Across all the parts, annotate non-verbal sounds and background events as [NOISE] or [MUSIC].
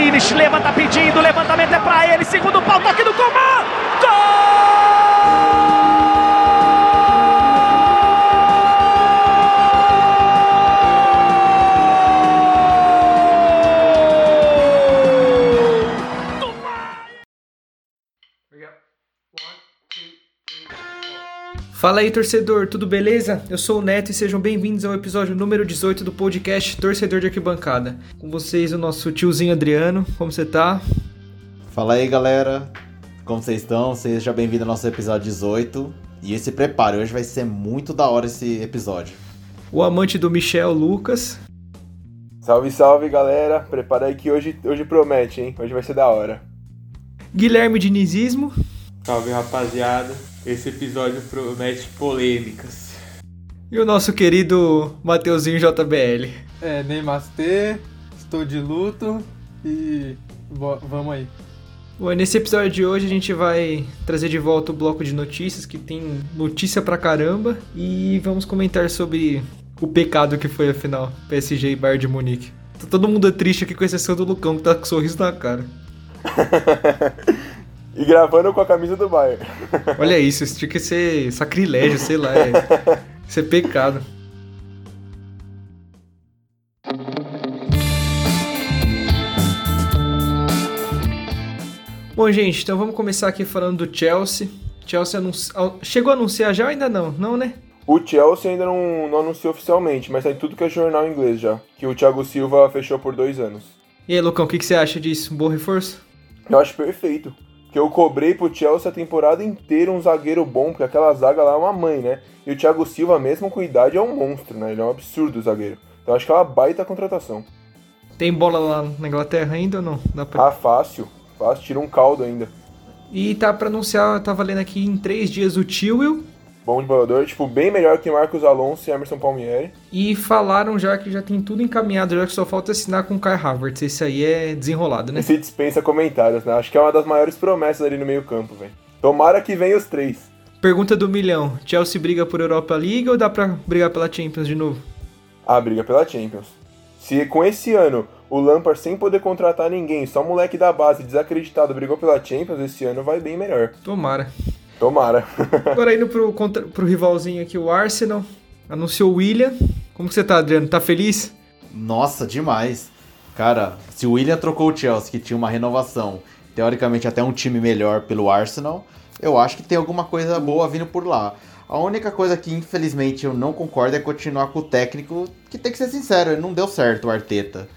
Kimmich, leva, tá pedindo, levantamento é pra ele, segundo pau, toque do Coman! Gol! Fala aí, torcedor, tudo beleza? Eu sou o Neto e sejam bem-vindos ao episódio número 18 do podcast Torcedor de Arquibancada. Com vocês, o nosso tiozinho Adriano, como você tá? Fala aí, galera, como vocês estão? Seja bem-vindo ao nosso episódio 18. E se prepare, hoje vai ser muito da hora esse episódio. O amante do Michel, Lucas. Salve, salve, galera. Prepara aí que hoje, hoje promete, hein? Hoje vai ser da hora. Guilherme Dinizismo. Salve, rapaziada. Esse episódio promete polêmicas. E o nosso querido Mateuzinho JBL. É, Neymar estou de luto e vamos aí. Bom, nesse episódio de hoje a gente vai trazer de volta o bloco de notícias, que tem notícia pra caramba, e vamos comentar sobre o pecado que foi a final PSG e Bayern de Munique. Tá todo mundo triste aqui com exceção do Lucão, que tá com sorriso na cara. [LAUGHS] E gravando com a camisa do Bayern. Olha isso, isso tinha que ser sacrilégio, sei lá. É, [LAUGHS] ser pecado. Bom, gente, então vamos começar aqui falando do Chelsea. Chelsea anunci... chegou a anunciar já ou ainda não? Não, né? O Chelsea ainda não, não anunciou oficialmente, mas tem tudo que é jornal inglês já. Que o Thiago Silva fechou por dois anos. E aí, Lucão, o que, que você acha disso? Um bom reforço? Eu acho perfeito que eu cobrei pro Chelsea a temporada inteira um zagueiro bom, porque aquela zaga lá é uma mãe, né? E o Thiago Silva, mesmo com idade, é um monstro, né? Ele é um absurdo o zagueiro. Então acho que é uma baita contratação. Tem bola lá na Inglaterra ainda ou não? Dá pra... Ah, fácil. Fácil, tira um caldo ainda. E tá pra anunciar, tá valendo aqui em três dias o Tio bom de bolador, tipo, bem melhor que Marcos Alonso e Emerson Palmieri. E falaram já que já tem tudo encaminhado, já que só falta assinar com o Kai Havertz. Esse aí é desenrolado, né? Esse dispensa comentários, né? Acho que é uma das maiores promessas ali no meio campo, velho. Tomara que venha os três. Pergunta do milhão: Chelsea briga por Europa League ou dá pra brigar pela Champions de novo? Ah, briga pela Champions. Se com esse ano o Lampard sem poder contratar ninguém, só moleque da base desacreditado brigou pela Champions, esse ano vai bem melhor. Tomara. Tomara. Agora indo pro, contra, pro rivalzinho aqui, o Arsenal. Anunciou o William. Como que você tá, Adriano? Tá feliz? Nossa, demais. Cara, se o William trocou o Chelsea, que tinha uma renovação, teoricamente até um time melhor pelo Arsenal, eu acho que tem alguma coisa boa vindo por lá. A única coisa que infelizmente eu não concordo é continuar com o técnico, que tem que ser sincero, ele não deu certo o Arteta.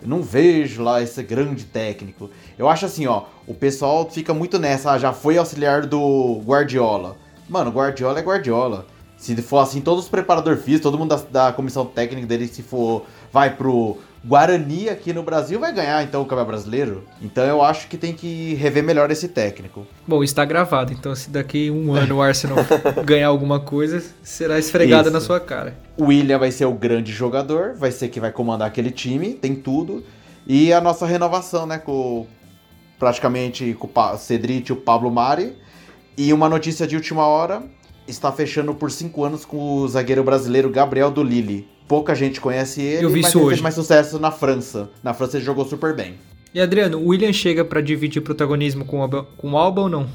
Eu não vejo lá esse grande técnico. Eu acho assim, ó, o pessoal fica muito nessa, ah, já foi auxiliar do Guardiola. Mano, Guardiola é Guardiola. Se for assim, todos os preparadores físicos, todo mundo da, da comissão técnica dele, se for, vai pro Guarani aqui no Brasil vai ganhar então o Campeonato Brasileiro. Então eu acho que tem que rever melhor esse técnico. Bom, está gravado, então se daqui um ano o Arsenal [LAUGHS] ganhar alguma coisa, será esfregada na sua cara. O William vai ser o grande jogador, vai ser que vai comandar aquele time, tem tudo. E a nossa renovação, né, com praticamente com o Cedric e o Pablo Mari. E uma notícia de última hora, está fechando por cinco anos com o zagueiro brasileiro Gabriel do Lille pouca gente conhece ele, Eu vi mas isso ele hoje. fez mais sucesso na França. Na França ele jogou super bem. E Adriano, o William chega para dividir protagonismo com, o, com o Alba ou não?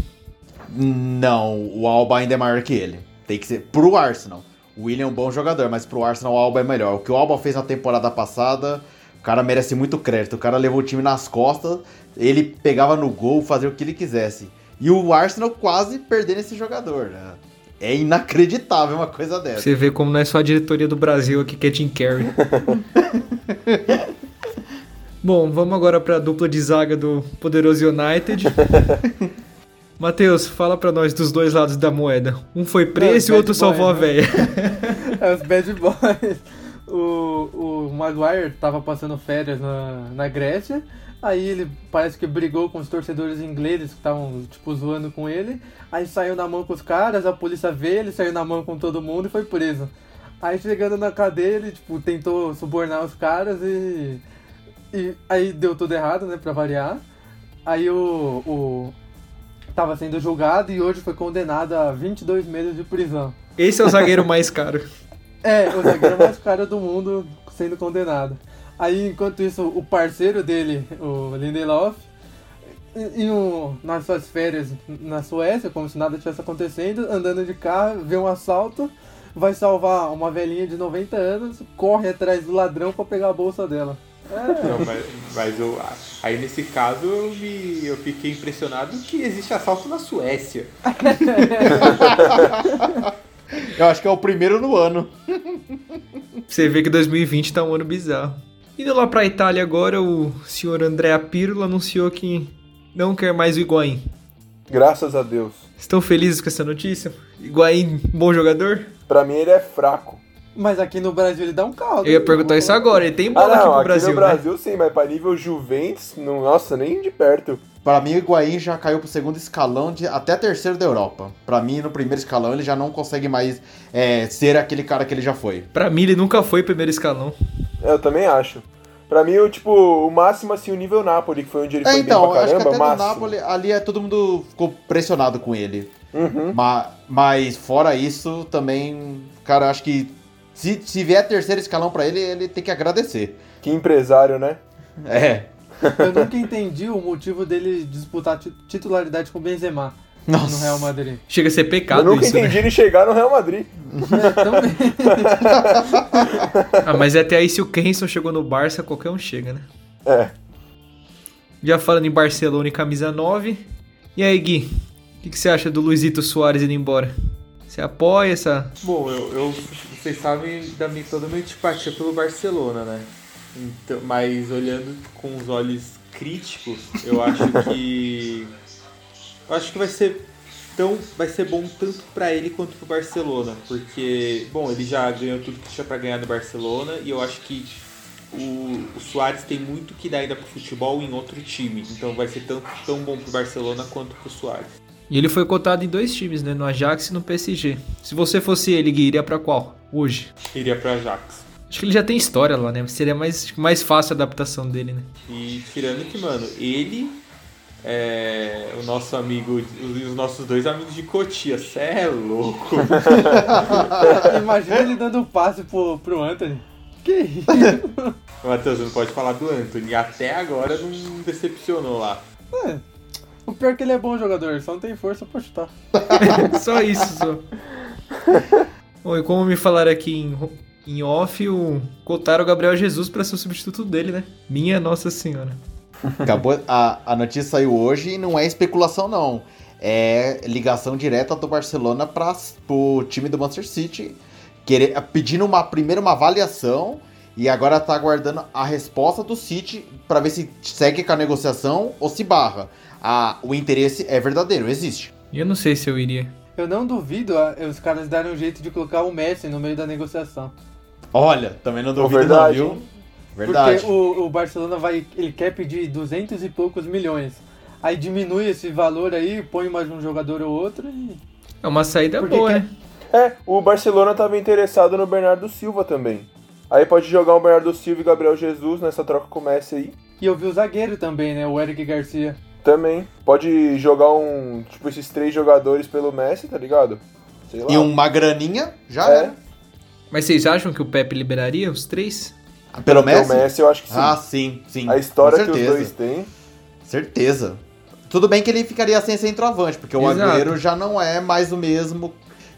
Não, o Alba ainda é maior que ele. Tem que ser pro Arsenal. O William é um bom jogador, mas pro Arsenal o Alba é melhor. O que o Alba fez na temporada passada, o cara merece muito crédito. O cara levou o time nas costas, ele pegava no gol, fazia o que ele quisesse. E o Arsenal quase perdendo esse jogador, né? É inacreditável uma coisa dessa. Você vê como não é só a diretoria do Brasil aqui que é Tim Carrey. [LAUGHS] Bom, vamos agora para a dupla de zaga do poderoso United. [LAUGHS] Matheus, fala para nós dos dois lados da moeda. Um foi preso e o outro salvou a né? véia. [LAUGHS] É os bad boys. O, o Maguire tava passando férias na, na Grécia Aí ele parece que brigou com os torcedores ingleses que estavam, tipo, zoando com ele. Aí saiu na mão com os caras, a polícia veio, ele saiu na mão com todo mundo e foi preso. Aí chegando na cadeia, ele, tipo, tentou subornar os caras e. E aí deu tudo errado, né, pra variar. Aí o. o tava sendo julgado e hoje foi condenado a 22 meses de prisão. Esse é o zagueiro mais caro. É, o zagueiro mais caro do mundo sendo condenado. Aí, enquanto isso, o parceiro dele, o Lindelof, e, e o, nas suas férias na Suécia, como se nada tivesse acontecendo, andando de carro, vê um assalto, vai salvar uma velhinha de 90 anos, corre atrás do ladrão pra pegar a bolsa dela. É, Não, mas, mas eu, aí nesse caso eu, me, eu fiquei impressionado que existe assalto na Suécia. [LAUGHS] Eu acho que é o primeiro no ano. Você vê que 2020 tá um ano bizarro. Indo lá pra Itália agora, o senhor Andrea Pirlo anunciou que não quer mais o Higuaín. Graças a Deus. Estão felizes com essa notícia? Higuaín, bom jogador? Pra mim ele é fraco. mas aqui no Brasil ele dá um caldo. Eu ia perguntar isso agora, ele tem Ah, bola aqui não, pro aqui Brasil, no né? Brasil sim, mas pra nível Juventus, não, nossa, nem de perto. Pra mim, o Higuaín já caiu pro segundo escalão, de, até terceiro da Europa. Pra mim, no primeiro escalão, ele já não consegue mais é, ser aquele cara que ele já foi. Pra mim, ele nunca foi primeiro escalão. Eu também acho. Pra mim, o, tipo, o máximo, assim, o nível Napoli, que foi onde ele É, foi então, bem pra acho que caramba, até no máximo. Napoli, ali é todo mundo ficou pressionado com ele. Uhum. Ma- Mas, fora isso, também, cara, acho que se, se vier terceiro escalão pra ele, ele tem que agradecer. Que empresário, né? É. Eu nunca entendi o motivo dele disputar ti- titularidade com o Benzema no Nossa. Real Madrid. Chega a ser Eu pecado nunca isso, né? entendi ele chegar no Real Madrid. É, [LAUGHS] também. Ah, mas até aí, se o Kenson chegou no Barça, qualquer um chega, né? É. Já falando em Barcelona e camisa 9. E aí, Gui? O que, que você acha do Luizito Soares indo embora? Você apoia essa. Bom, eu, eu- vocês sabem da minha, toda a minha antipatia pelo Barcelona, né? Então, mas olhando com os olhos críticos, eu acho que eu acho que vai ser tão vai ser bom tanto pra ele quanto pro Barcelona, porque bom, ele já ganhou tudo que tinha pra ganhar no Barcelona e eu acho que o, o Soares tem muito que dar ainda pro futebol em outro time, então vai ser tão, tão bom pro Barcelona quanto pro Soares. E ele foi cotado em dois times, né? No Ajax e no PSG. Se você fosse ele, Gui, iria pra qual? Hoje. Iria pra Ajax. Acho que ele já tem história lá, né? Seria mais, mais fácil a adaptação dele, né? E tirando que, mano, ele, é, o nosso amigo, os, os nossos dois amigos de Cotia, cê é louco. [LAUGHS] Imagina ele dando um passe pro, pro Anthony. Que isso? [LAUGHS] Matheus, não pode falar do Anthony, até agora não decepcionou lá. É. O pior é que ele é bom jogador, só não tem força pra chutar. [LAUGHS] só isso, só. Bom, e como me falaram aqui em, em off, o cotaram o Gabriel Jesus pra ser o substituto dele, né? Minha Nossa Senhora. Acabou, a, a notícia saiu hoje e não é especulação, não. É ligação direta do Barcelona para o time do Manchester City, querer, pedindo uma, primeiro uma avaliação e agora tá aguardando a resposta do City para ver se segue com a negociação ou se barra. A, o interesse é verdadeiro, existe. E eu não sei se eu iria. Eu não duvido ah, os caras darem um jeito de colocar o Messi no meio da negociação. Olha, também não duvido verdade, não, viu? hein? Verdade. Porque o, o Barcelona vai. Ele quer pedir 200 e poucos milhões. Aí diminui esse valor aí, põe mais um jogador ou outro e. É uma saída Porque boa, quer- né? É, o Barcelona tava interessado no Bernardo Silva também. Aí pode jogar um Bernardo Silva e Gabriel Jesus nessa troca com o Messi aí. E eu vi o zagueiro também, né? O Eric Garcia. Também. Pode jogar um. Tipo, esses três jogadores pelo Messi, tá ligado? Sei lá. E uma graninha, já É. era. Mas vocês acham que o Pepe liberaria os três? Pelo Pelo Messi? Messi, eu acho que sim. Ah, sim, sim. a história que os dois têm. Certeza. Tudo bem que ele ficaria sem centroavante, porque o Exato. Agüero já não é mais o mesmo.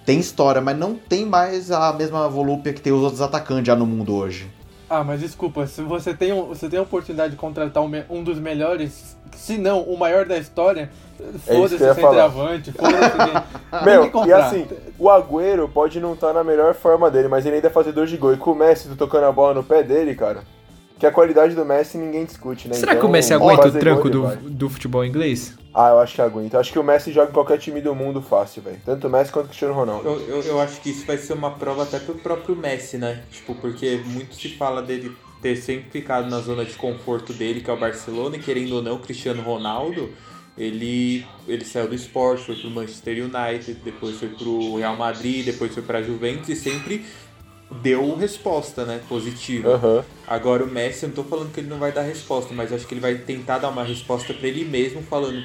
Tem história, mas não tem mais a mesma volúpia que tem os outros atacantes já no mundo hoje. Ah, mas desculpa, se você tem, um- você tem a oportunidade de contratar um, um dos melhores, se não o maior da história, É isso foda-se que falar. centroavante, foda-se. [LAUGHS] Meu, Tem que e assim, o Agüero pode não estar na melhor forma dele, mas ele ainda é fazedor de gol. E com o Messi tu tocando a bola no pé dele, cara, que a qualidade do Messi ninguém discute, né? Será que Então, o Messi pode aguenta o fazer tranco do, do futebol inglês? Ah, eu acho que aguenta. Eu acho que o Messi joga em qualquer time do mundo fácil, velho. Tanto o Messi quanto o Cristiano Ronaldo. Eu, eu, eu acho que isso vai ser uma prova até pro próprio Messi, né? Tipo, porque muito se fala dele ter sempre ficado na zona de conforto dele, que é o Barcelona, e querendo ou não, o Cristiano Ronaldo, ele, ele saiu do esporte, foi pro Manchester United, depois foi pro Real Madrid, depois foi pra Juventus e sempre deu resposta, né? Positiva. Aham. Agora o Messi, eu não tô falando que ele não vai dar resposta, mas acho que ele vai tentar dar uma resposta pra ele mesmo, falando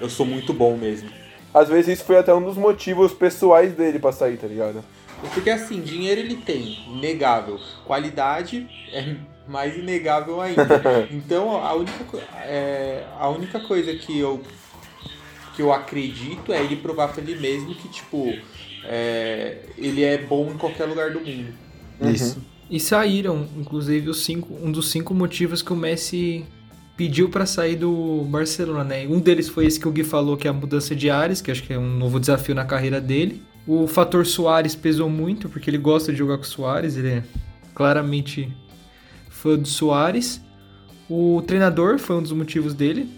eu sou muito bom mesmo. Às vezes isso foi até um dos motivos pessoais dele pra sair, tá ligado? Porque assim, dinheiro ele tem, inegável. Qualidade é mais inegável ainda. [LAUGHS] Então a única, é, a única coisa que eu, que eu acredito é ele provar pra ele mesmo que, tipo, é, ele é bom em qualquer lugar do mundo. Isso. E saíram, inclusive, os cinco, um dos cinco motivos que o Messi pediu pra sair do Barcelona, né? Um deles foi esse que o Gui falou, que é a mudança de ares, que acho que é um novo desafio na carreira dele. O fator Soares pesou muito, porque ele gosta de jogar com o Soares, ele é claramente fã do Soares. O treinador foi um dos motivos dele,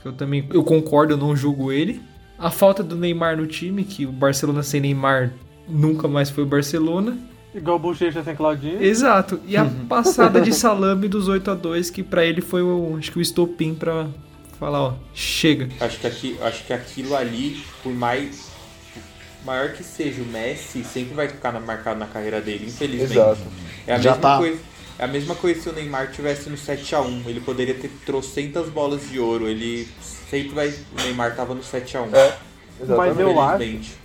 que eu também eu concordo, eu não julgo ele. A falta do Neymar no time, que o Barcelona sem Neymar nunca mais foi o Barcelona. Igual o Bochecha sem Claudinho. Exato. E a passada de [LAUGHS] salame dos 8 a 2 que pra ele foi o, acho que o estopim pra falar, ó, chega. Acho que, aqui, acho que aquilo ali, por mais maior que seja o Messi, sempre vai ficar na- marcado na carreira dele, infelizmente. Exato. É a Já mesma tá. coisa. É a mesma coisa se o Neymar tivesse no 7x1. Ele poderia ter trocentas bolas de ouro. Ele sempre vai. O Neymar tava no 7x1. É, exatamente. Mas eu acho-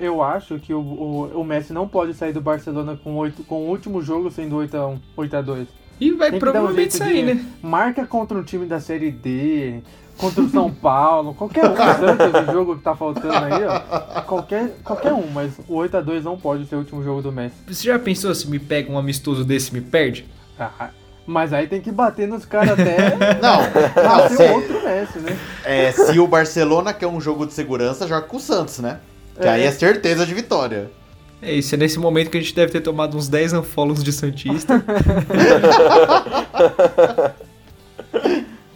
Eu acho que o, o, o Messi não pode sair do Barcelona com, oito, com o último jogo sendo 8x1, 8x2. E vai um provavelmente jeito sair, de- né? Marca contra um time da Série D, contra o São Paulo, qualquer um. Santos, [LAUGHS] o jogo que tá faltando aí, ó. Qualquer, qualquer um, mas o 8x2 não pode ser o último jogo do Messi. Você já pensou se me pega um amistoso desse e me perde? Ah, mas aí tem que bater nos caras até [LAUGHS] Não, não se, outro Messi, né? é, se o Barcelona quer um jogo de segurança, joga com o Santos, né? Que É. aí é certeza de vitória. É isso, é nesse momento que a gente deve ter tomado uns 10 unfollows de Santista. [LAUGHS]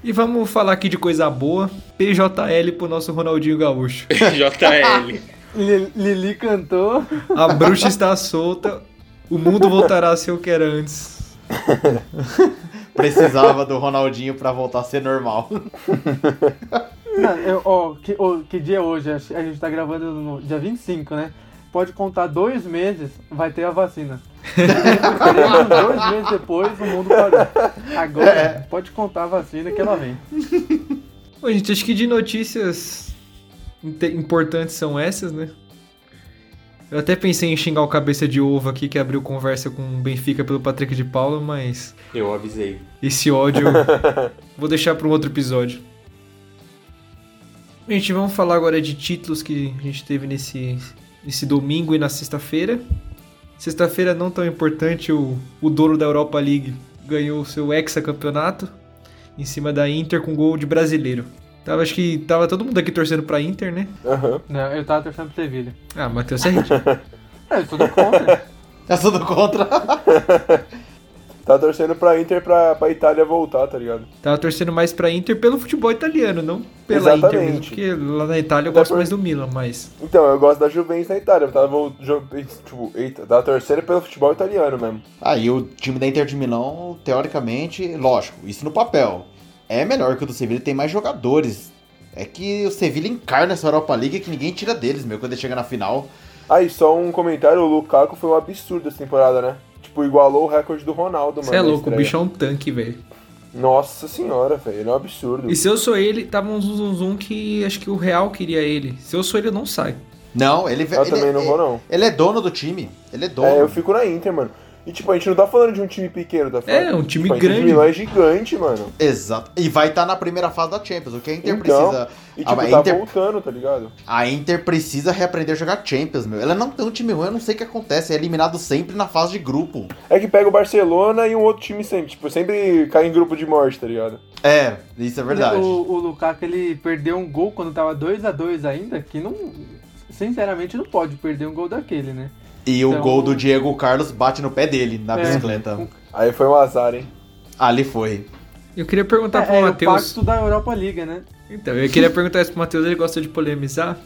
e vamos falar aqui de coisa boa. PJL pro nosso Ronaldinho Gaúcho. JL. Li- Lili cantou. A bruxa está solta. O mundo voltará a ser o que era antes. [LAUGHS] Precisava do Ronaldinho pra voltar a ser normal. [LAUGHS] Não, eu- ó, que, ó, que dia é hoje? A gente tá gravando no dia 25, né? Pode contar dois meses, vai ter a vacina. Dois meses depois, o mundo parou. Agora, pode contar a vacina que ela vem. Bom, gente, acho que de notícias importantes são essas, né? Eu até pensei em xingar o cabeça de ovo aqui que abriu conversa com o Benfica pelo Patrick de Paula, mas Eu avisei. esse ódio [LAUGHS] vou deixar para um outro episódio. Gente, vamos falar agora de títulos que a gente teve nesse, nesse domingo e na sexta-feira. Sexta-feira não tão importante, o, o dono da Europa League ganhou o seu hexacampeonato em cima da Inter com gol de brasileiro. Tava, acho que tava todo mundo aqui torcendo pra Inter, né? Aham. Não, eu tava torcendo pro Sevilha. Ah, Matheus é. [LAUGHS] É, eu sou do contra. [LAUGHS] É tudo contra. [LAUGHS] Tá torcendo pra Inter pra, pra Itália voltar, tá ligado? Tava torcendo mais pra Inter pelo futebol italiano, não pela Exatamente. Inter mesmo. Porque lá na Itália eu Até gosto por- mais do Milan, mas... Então, eu gosto da Juventus na Itália. Eu tava, tipo, eita, tava torcendo pelo futebol italiano mesmo. Aí o time da Inter de Milão, teoricamente, lógico, isso no papel. É melhor que o do Sevilla, tem mais jogadores. É que o Sevilla encarna essa Europa League que ninguém tira deles, meu, quando ele chega na final. Aí, só um comentário, o Lukaku foi um absurdo essa temporada, né? Tipo, igualou o recorde do Ronaldo, mano. Você é louco, o bicho é um tanque, velho. Nossa senhora, velho, ele é um absurdo. E se eu sou ele, tava um zum, zum, zum que acho que o Real queria ele. Se eu sou ele, eu não sai. Não, ele, Eu ele, também não ele- vou, não. Ele é dono do time. Ele é dono. É, eu fico na Inter, mano. E tipo, a gente não tá falando de um time pequeno, tá falando? É, um time tipo, a grande. de Milão é gigante, mano. Exato. E vai estar na primeira fase da Champions. O que a Inter Então, precisa. E a, tipo, a tá Inter, voltando, tá ligado? a Inter precisa reaprender a jogar Champions, meu. Ela não tem um time ruim, eu não sei o que acontece. É eliminado sempre na fase de grupo. É que pega o Barcelona e um outro time sempre. Tipo, sempre cai em grupo de morte, tá ligado? É, isso é verdade. O, o Lukaku, ele perdeu um gol quando tava 2x2 ainda, que não... Sinceramente, não pode perder um gol daquele, né? E o Então- gol do Diego Carlos bate no pé dele, na É. bicicleta. Aí foi um azar, hein? Ali foi. Eu queria perguntar É, pro é o Matheus. pacto da Europa League, né? Então, eu queria perguntar isso pro Matheus, ele gosta de polemizar.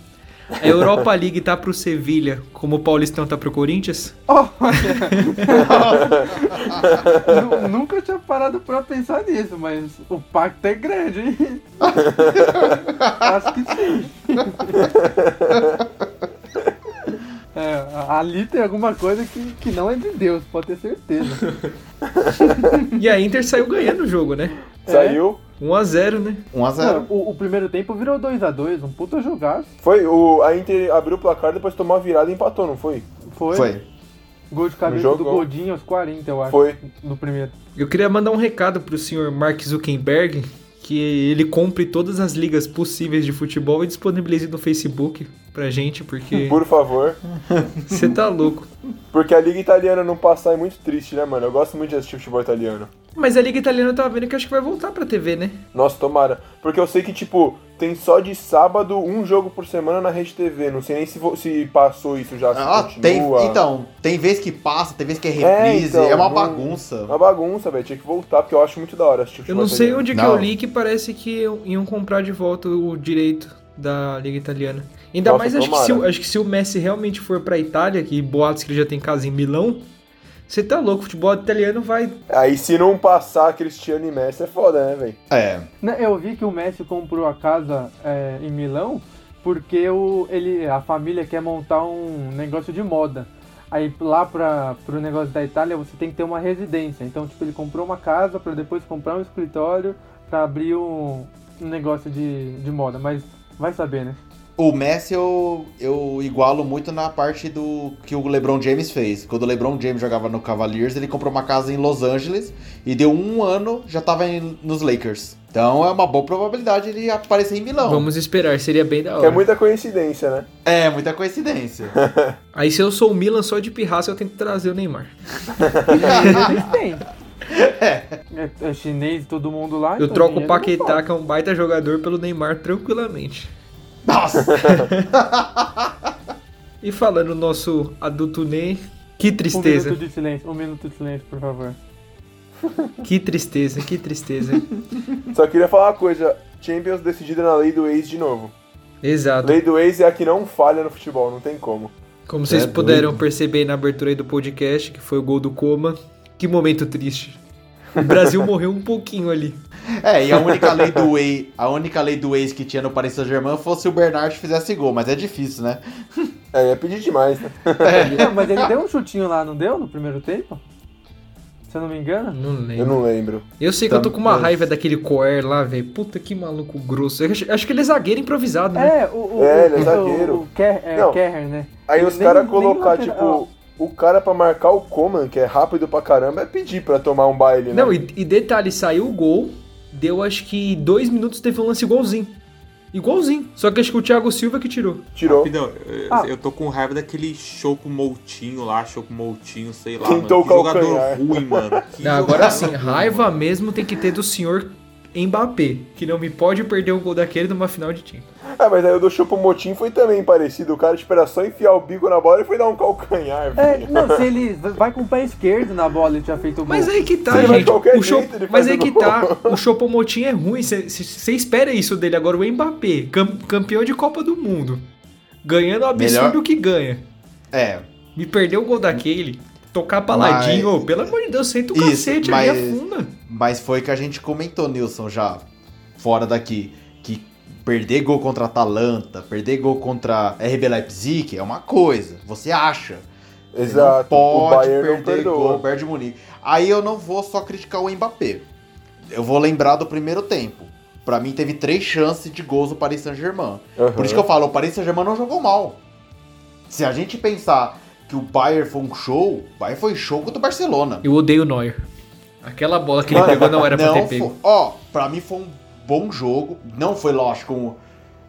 A Europa League tá pro Sevilha, como o Paulistão tá pro Corinthians? [LAUGHS] Olha! [LAUGHS] Nu- Nunca tinha parado pra pensar nisso, mas o pacto é grande, hein? [LAUGHS] Acho que sim. É, ali tem alguma coisa que, que não é de Deus, pode ter certeza. [LAUGHS] E a Inter saiu ganhando o jogo, né? É. Saiu. 1x0, né? 1x0. Não, o, o primeiro tempo virou 2x2, um puta jogaço. Foi, o, a Inter abriu o placar, depois tomou a virada e empatou, não foi? Foi. Foi. Gol de cabeça jogo, do Godinho aos 40, eu acho. Foi. No primeiro. Eu queria mandar um recado pro senhor Mark Zuckerberg, que ele compre todas as ligas possíveis de futebol e disponibilize no Facebook pra gente, porque [LAUGHS] Por favor. você tá louco. Porque a Liga Italiana não passar é muito triste, né, mano? Eu gosto muito de assistir futebol italiano. Mas a Liga Italiana eu tava vendo que acho que vai voltar pra TV, né? Nossa, tomara. Porque eu sei que, tipo, tem só de sábado um jogo por semana na Rede TV. Não sei nem se, se passou isso já, se Ah, tem, então, tem vez que passa, tem vez que é É, reprise, então, é uma não- bagunça. Uma bagunça, velho. Tinha que voltar, porque eu acho muito da hora assistir Eu não sei italiano. onde que Não. eu li que parece que iam comprar de volta o direito da Liga Italiana. Ainda Nossa, mais acho que, se, acho que se o Messi realmente for pra Itália, que boatos que ele já tem casa em Milão, você tá louco, o futebol italiano vai. Aí se não passar Cristiano e Messi é foda, né, velho? É. Né, Eu vi que o Messi comprou a casa é, em Milão porque o, ele, a família quer montar um negócio de moda. Aí lá para pro negócio da Itália você tem que ter uma residência. Então, tipo, ele comprou uma casa para depois comprar um escritório para abrir um, um negócio de, de moda. Mas vai saber, né? O Messi eu, eu igualo muito na parte do que o LeBron James fez. Quando o LeBron James jogava no Cavaliers, ele comprou uma casa em Los Angeles e deu um ano, já tava em- nos Lakers. Então é uma boa probabilidade ele aparecer em Milão. Vamos esperar, seria bem da Que é hora. muita coincidência, né? É, muita coincidência. [LAUGHS] Aí se eu sou o Milan só de pirraça, eu tenho que trazer o Neymar. Eles têm. É, é chinês, todo mundo lá. Eu então troco o Paquetá, que é um baita jogador, pelo Neymar tranquilamente. Nossa! [LAUGHS] E falando no nosso adulto Ney, que Um tristeza. minuto de silêncio, um minuto de silêncio, por favor. [LAUGHS] Que tristeza, que tristeza. Só queria falar uma coisa. Champions decidida na lei do ex de novo. Exato. Lei do ex é a que não falha no futebol, não tem como. Como vocês É puderam doido. perceber aí na abertura aí do podcast, que foi o gol do Coma. Que momento triste. O Brasil [LAUGHS] morreu um pouquinho ali. É, e a única lei do ex, a única lei do que tinha no Paris Saint-Germain fosse se o Bernard fizesse gol, mas é difícil, né? É, ia pedir demais, né? [LAUGHS] Não, mas ele deu um chutinho lá, não deu? No primeiro tempo? Se eu não me engano. Não Eu lembro. não lembro. Eu sei que eu tô com uma raiva daquele Coer lá, velho. Puta que maluco grosso. Eu acho, acho que ele é zagueiro improvisado, né? É, o. o É, ele é o- zagueiro. O, o Ker, é, Não. Kerr, né? Aí Ele os caras nem colocar, lateral. tipo, o cara pra marcar o Coman, que é rápido pra caramba, é pedir pra tomar um baile, né? Não, e, e detalhe, saiu o gol, deu acho que dois minutos, teve um lance igualzinho. Igualzinho. Só que acho que o Thiago Silva que tirou. Tirou. Rapidão, eu, Ah. eu tô com raiva daquele Choco Moutinho lá, Choco Moutinho, sei lá, mano. Que o jogador ruim, mano. Que Não, agora sim, raiva mano. mesmo tem que ter do senhor Mbappé, que não me pode perder um gol daquele numa final de time. Ah, mas aí o do Chupo Motim foi também parecido. O cara, era só enfiar o bico na bola e foi dar um calcanhar, É, velho. não, se [LAUGHS] ele vai com o pé esquerdo na bola, ele tinha feito o gol. Mas aí que tá, Sim, gente. qualquer O Cho- jeito ele Mas aí que gol. tá. O Chopomotin é ruim. Você espera isso dele. Agora o Mbappé, cam- campeão de Copa do Mundo, ganhando o absurdo Melhor- que ganha. É. Me perdeu o gol daquele. Tocar paladinho, Mas- pelo amor de Deus, senta o Isso, cacete mas- ali, afunda. Mas foi que a gente comentou, Nilson, já fora daqui, que perder gol contra a Atalanta, perder gol contra RB Leipzig é uma coisa, você acha. Exato. Não o pode perder gol, perdoa. Bayern de Munique. Aí eu não vou só criticar o Mbappé. Eu vou lembrar do primeiro tempo. Pra mim teve três chances de gols do Paris Saint-Germain. Aham. Por isso que eu falo, o Paris Saint-Germain não jogou mal. Se a gente pensar que o Bayern foi um show, o Bayern foi show contra o Barcelona. Eu odeio o Neuer. Aquela bola que ele pegou não era pra não ter foi- pego. Ó, pra mim foi um bom jogo. Não foi, lógico,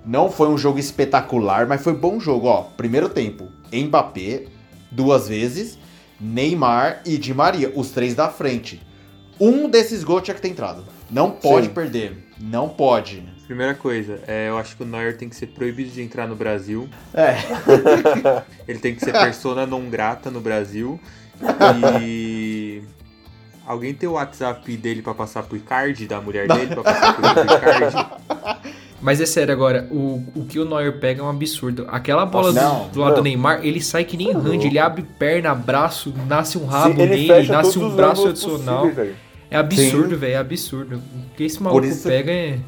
não foi um jogo espetacular, mas foi bom jogo. Ó, primeiro tempo, Mbappé, duas vezes, Neymar e Di Maria, os três da frente. Um desses gols tinha que ter entrado. Não pode Sim. perder. Não pode. Primeira coisa, é, eu acho que o Neuer tem que ser proibido de entrar no Brasil. É. [LAUGHS] Ele tem que ser persona non grata no Brasil. E. Alguém tem o WhatsApp dele pra passar pro Icardi, da mulher dele, pra passar pro Icardi? Mas é sério agora, o, o que o Neuer pega é um absurdo. Aquela bola Nossa, do, não, do lado não. do Neymar, ele sai que nem hand, ele abre perna, braço, nasce um rabo Sim, ele nele, nasce um braço adicional. possíveis, velho. É absurdo, velho, é absurdo. O que esse maluco isso- pega é.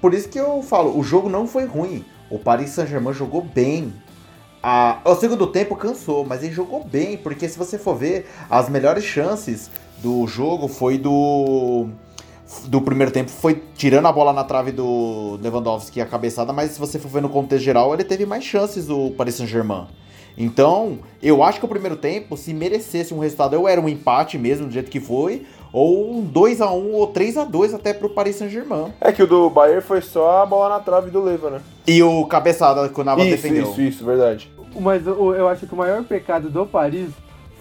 Por isso que eu falo, o jogo não foi ruim. O Paris Saint-Germain jogou bem. A, o segundo tempo cansou, mas ele jogou bem, porque se você for ver, as melhores chances do jogo foi do do primeiro tempo foi tirando a bola na trave do Lewandowski a cabeçada, mas se você for ver no contexto geral, ele teve mais chances o Paris Saint-Germain. Então, eu acho que o primeiro tempo, se merecesse um resultado, ou era um empate mesmo, do jeito que foi, ou um 2x1 ou 3x2 até pro Paris Saint-Germain. É que o do Bayern foi só a bola na trave do Leva, né? E o cabeçada que o Navas Isso, defendeu. isso, isso, verdade. Mas eu acho que o maior pecado do Paris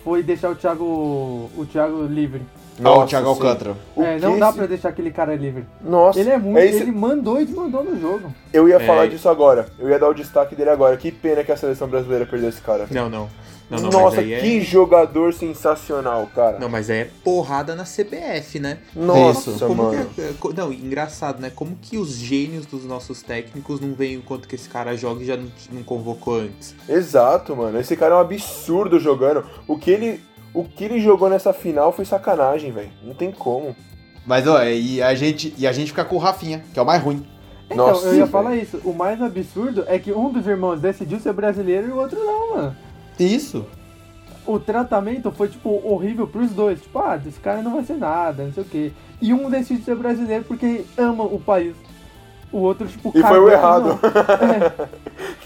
foi deixar o Thiago, o Thiago livre. Ah, o Nossa, Thiago. Alcântara. O É, não dá esse- pra deixar aquele cara livre. Nossa, Ele é muito. é isso- Ele mandou e desmandou no jogo. eu ia É. falar disso agora. Eu ia dar o destaque dele agora. Que pena que a seleção brasileira perdeu esse cara. Não, não. Não, não, Nossa, mas aí é... que jogador sensacional, cara. Não, mas aí é porrada na CBF, né? Nossa. Como mano. que é- não, engraçado, né? Como que os gênios dos nossos técnicos não veem o quanto que esse cara joga e já não, não convocou antes? Exato, mano. Esse cara é um absurdo jogando. O que ele, o que ele jogou nessa final foi sacanagem, velho. Não tem como. Mas, ó, e a gente, e a gente fica com o Rafinha, que é o mais ruim. Então, Nossa, eu ia velho. falar isso. O mais absurdo é que um dos irmãos decidiu ser brasileiro e o outro não, mano. Isso. O tratamento foi, tipo, horrível pros dois. Tipo, ah, esse cara não vai ser nada, não sei o quê. E um decide ser brasileiro porque ama o país. O outro, tipo, E foi o errado. É,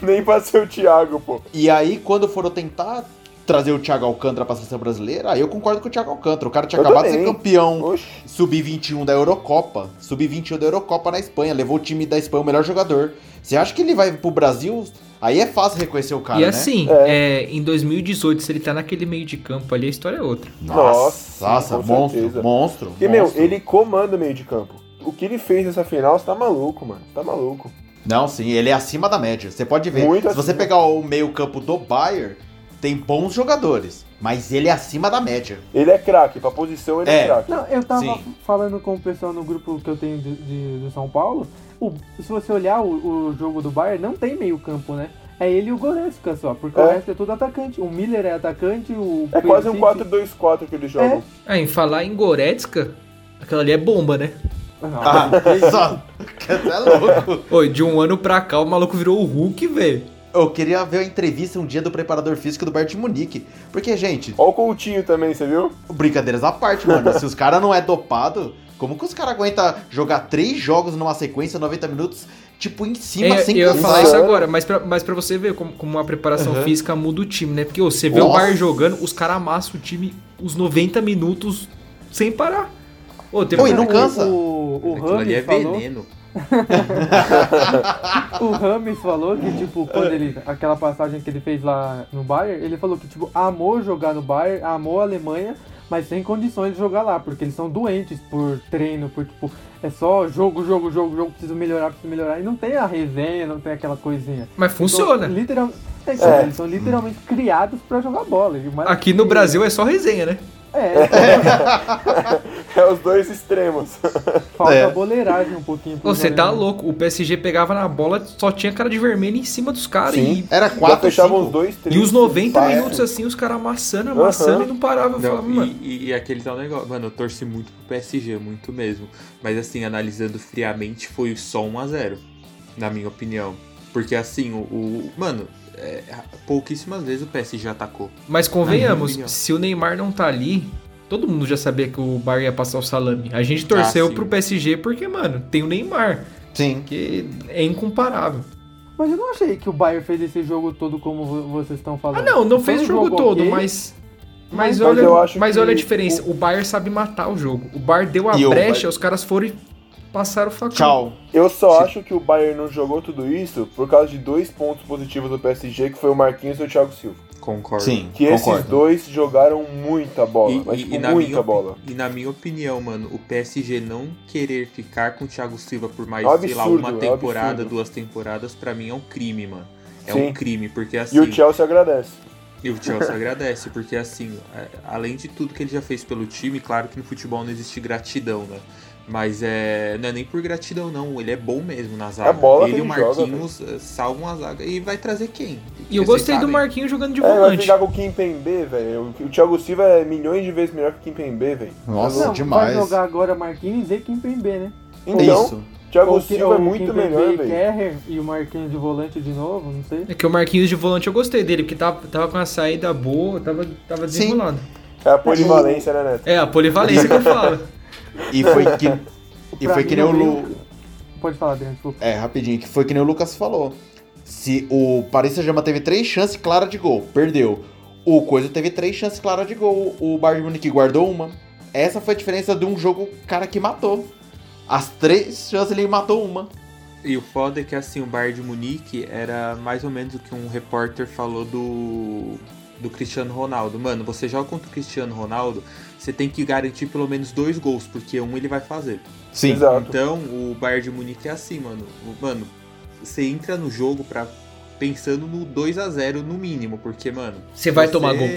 [LAUGHS] Nem pra ser o Thiago, pô. E aí, quando foram tentar trazer o Thiago Alcântara pra seleção brasileira, aí eu concordo com o Thiago Alcântara. O cara tinha Eu acabado de ser também. campeão Oxi. sub-21 da Eurocopa. Sub-21 da Eurocopa na Espanha. Levou o time da Espanha o melhor jogador. Você acha que ele vai pro Brasil? Aí é fácil reconhecer o cara, e né? assim, é, em 2018, se ele tá naquele meio de campo ali, a história é outra. Nossa, Nossa, monstro, certeza. monstro. Porque, meu, ele comanda o meio de campo. O que ele fez nessa final, você tá maluco, mano. Você tá maluco. Não, sim, ele é acima da média. Você pode ver. Muito Se você acima. pegar o meio-campo do Bayern, tem bons jogadores, mas ele é acima da média. Ele é craque. Pra posição, ele é, É. craque. Não, eu tava Sim. falando com o pessoal no grupo que eu tenho de, de- do São Paulo. O- se você olhar o, o jogo do Bayern, não tem meio campo, né? É ele e o Goretzka só, porque o É. resto é tudo atacante. O Miller é atacante, o É quase um Perisic- 4-2-4 que eles jogam. Ah, em falar em Goretzka, aquela ali é bomba, né? Ah, [LAUGHS] só. É louco. Oi, de um ano pra cá o maluco virou o Hulk, velho. Eu queria ver a entrevista um dia do preparador físico do Bayern de Munique. Porque, gente, Ó o Coutinho também, você viu? brincadeiras à parte, mano. Se os caras não é dopado, como que os caras aguentam jogar três jogos numa sequência, 90 minutos, tipo, em cima, É, sem eu ia cansar? falar isso Insano. agora, mas pra, mas pra você ver como, como a preparação Uhum. física muda o time, né? Porque ô, você vê o Nossa. Bayern jogando, os caras amassam o time os 90 minutos sem parar. Ô, teve Oi, um- não cansa. O, o, o Aquilo ali é falou, veneno. [LAUGHS] o Rames falou que, tipo, quando ele. Aquela passagem que ele fez lá no Bayern, ele falou que, tipo, amou jogar no Bayern, amou a Alemanha, mas sem condições de jogar lá, porque eles são doentes por treino, por, tipo, é só jogo, jogo, jogo, jogo, preciso melhorar, preciso melhorar. E não tem a resenha, não tem aquela coisinha. Mas funciona. Então, literal... é, então, É. Eles são literalmente criados pra jogar bola. Aqui no Brasil é só resenha, né? É, [LAUGHS] É os dois extremos. falta É. a boleiragem um pouquinho. Você tá louco, o PSG pegava na bola, só tinha cara de vermelho em cima dos caras. Sim. E, Era Já 4 fechavam 5. os dois, três. e os 90 fácil. minutos assim, os caras amassando, amassando e não paravam. Eu Não, falava, mano. e, e, e aquele tal negócio. Mano, eu torci muito pro PSG, muito mesmo. Mas assim, analisando friamente, foi só 1x0, na minha opinião. Porque assim, o. o- mano, é, pouquíssimas vezes o PSG atacou. Mas convenhamos, se o Neymar não tá ali, todo mundo já sabia que o Bayern ia passar o salame. A gente torceu Ah, sim. pro PSG porque, mano, tem o Neymar, Sim. que é incomparável. Mas eu não achei que o Bayern fez esse jogo todo como vo- vocês estão falando. Ah, não, não fez o jogo todo, ok, mas. Mas, Mas olha, eu acho mas olha a diferença. o- O... Bayern sabe matar o jogo. O Bayern deu a E brecha, os caras foram e passaram o facão. Tchau. Eu só Sim. acho que o Bayern não jogou tudo isso por causa de dois pontos positivos do PSG, que foi o Marquinhos e o Thiago Silva. Concordo. Sim, Que concordo. esses dois jogaram muita bola, E, mas tipo, e na muita minha, bola. e na minha opinião, mano, o PSG não querer ficar com o Thiago Silva por mais, É um sei lá, absurdo, uma é temporada, absurdo. duas temporadas, pra mim é um crime, mano. É Sim. um crime, porque assim. E o Chelsea agradece. E o Chelsea agradece, porque assim, é, além de tudo que ele já fez pelo time, claro que no futebol não existe gratidão, né? Mas é, não é nem por gratidão, não. Ele é bom mesmo na zaga. É bola ele e o ele joga, Marquinhos eh, salvam a zaga. E vai trazer quem? E eu gostei do. Marquinhos jogando de É, vai volante. ficar com o Kim Pembe, velho. O Thiago Silva é milhões de vezes melhor que o Kim Pembe, velho. Nossa, Não, demais. vai jogar agora Marquinhos e Kimpembe, né? Então, Isso. o Thiago Silva é muito Kimpembe melhor, velho. Kerrer e o Marquinhos de volante de novo, não sei. É que o Marquinhos de volante eu gostei dele, porque tava, tava com a saída boa, tava, tava Sim. desenrolado. É a polivalência, né, Neto? É, a polivalência que eu falo. [LAUGHS] E foi que, [LAUGHS] e foi que nem o Lu... Pode falar, Adriano, desculpa. É, rapidinho, que foi que nem o Lucas falou. Se o Paris Saint-Germain teve três chances claras de gol, perdeu. O Coisa teve três chances claras de gol, o Bayern de Munique guardou uma. Essa foi a diferença de um jogo, cara, que matou. As três chances ele matou uma. E o foda é que assim, o Bayern de Munique era mais ou menos o que um repórter falou do do Cristiano Ronaldo. Mano, você joga contra o Cristiano Ronaldo, você tem que garantir pelo menos dois gols, porque um ele vai fazer. Sim. Exato. Então, o Bayern de Munique é assim, mano. Mano, você entra no jogo pra pensando no 2 a 0 no mínimo, porque, mano, Você se vai tomar gol.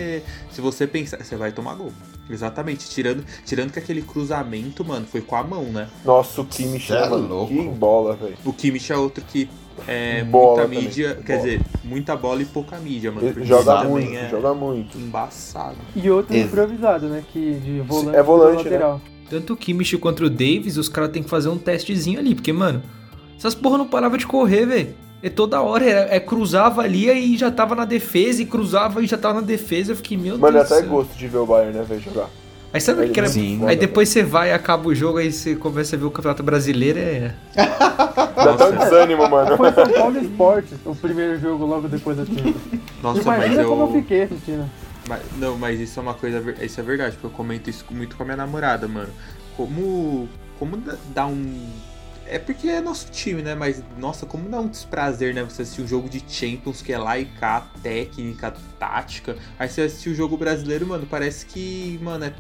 Se você pensar, você vai tomar gol. Exatamente, tirando, tirando que aquele cruzamento, mano, foi com a mão, né? Nossa, o Kimmich, é louco. Que bola, velho. O Kimmich é outro que é Bola muita também, mídia, quer bola. dizer, muita bola e pouca mídia, mano. Joga também muito, é joga muito. embaçado. E outro Ex- improvisado, né? Que de volante, É volante, pro lateral. Tanto o Kimmich quanto o Davis, os caras têm que fazer um testezinho ali, porque, mano, essas porra não parava de correr, velho. É toda hora, é, é cruzava ali e já tava na defesa, e cruzava e já tava na defesa. Eu fiquei, meu Mano, Deus. até do céu. gosto de ver o Bayern, né, velho, jogar. Aí sabe o que era. Sim. Aí depois você vai, acaba o jogo, aí você começa a ver o Campeonato Brasileiro, é. [LAUGHS] Dá até um desânimo, mano. Foi São Paulo Esporte, o primeiro jogo logo depois da Champions. Nossa, mas Imagina eu. como eu fiquei assistindo. Mas- não, mas isso é uma coisa, isso é verdade, porque eu comento isso muito com a minha namorada, mano. Como, como dá um, é porque é nosso time, né? Mas nossa, como dá um desprazer, né? Você assistir um jogo de Champions que é lá e cá, técnica, tática. Aí você assistir o jogo brasileiro, mano, parece que, mano, é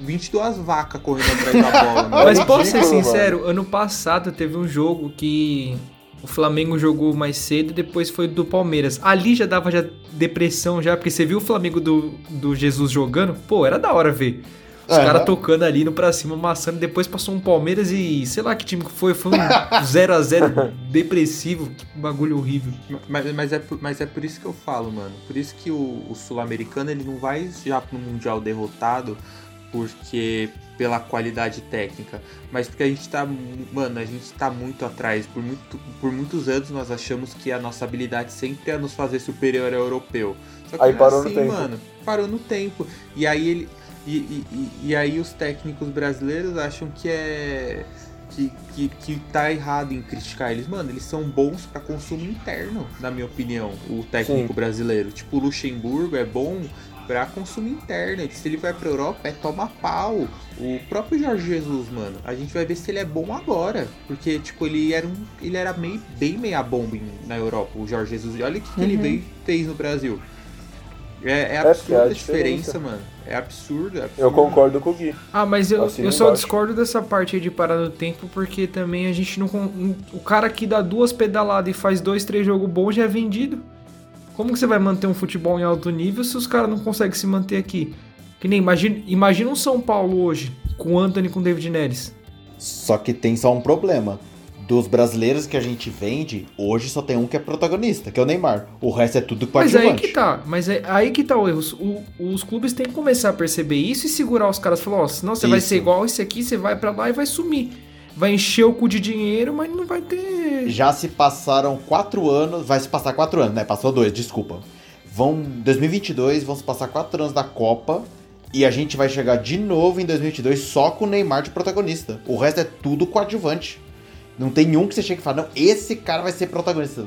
22 vacas correndo atrás da bola, [LAUGHS] mano. Mas posso ser sincero, ano passado teve um jogo que o Flamengo jogou mais cedo e depois foi do Palmeiras. Ali já dava já depressão já, porque você viu o Flamengo do, do Jesus jogando? Pô, era da hora ver. Os Aham. caras tocando ali no pra cima, amassando. Depois passou um Palmeiras e sei lá que time que foi. Foi um [LAUGHS] 0x0 [LAUGHS] depressivo. Que bagulho horrível. Mas, mas, é, por- mas é por isso que eu falo, mano. Por isso que o, o sul-americano ele não vai já pro Mundial derrotado porque pela qualidade técnica, mas porque a gente tá, mano, a gente tá muito atrás. Por, muito, por muitos anos nós achamos que a nossa habilidade sempre ia nos fazer superior ao europeu. Só que Aí não é parou no assim, tempo. mano. Parou no tempo. E aí ele. E, e, aí os técnicos brasileiros acham que é. Que, que, que tá errado em criticar eles. Mano, eles são bons pra consumo interno, na minha opinião, o técnico Sim. brasileiro. Tipo, o Luxemburgo é bom pra consumo interno. Se ele vai pra Europa, é toma pau. O próprio Jorge Jesus, mano, a gente vai ver se ele é bom agora. Porque, tipo, ele era um. Ele era meio, bem meia bomba em- na Europa, o Jorge Jesus. E olha o que, que ele veio, fez no Brasil. É, é é absurda a a diferença, diferença. mano. É absurdo, é absurdo. Eu concordo com o Gui. Ah, mas eu, eu só embaixo. discordo dessa parte aí de parar no tempo, porque também a gente não. O cara que dá duas pedaladas e faz dois, três jogos bons já é vendido. Como que você vai manter um futebol em alto nível se os caras não conseguem se manter aqui? Que nem imagina, imagina um São Paulo hoje, com o Anthony e com o David Neres. Só que tem só um problema. Dos brasileiros que a gente vende, hoje só tem um que é protagonista, que é o Neymar. O resto é tudo Mas aí coadjuvante. que tá, mas é aí que tá o erro. Os clubes têm que começar a perceber isso e segurar os caras. Falar, ó, senão você vai Isso. ser igual esse aqui, você vai pra lá e vai sumir. Vai encher o cu de dinheiro, mas não vai ter. Já se passaram quatro anos, vai se passar quatro anos, né? Passou dois, desculpa. Vão 2022, vão se passar quatro anos da Copa e a gente vai chegar de novo em 2022 só com o Neymar de protagonista. O resto é tudo coadjuvante. Não tem um que você chega e fala, não, esse cara vai ser protagonista.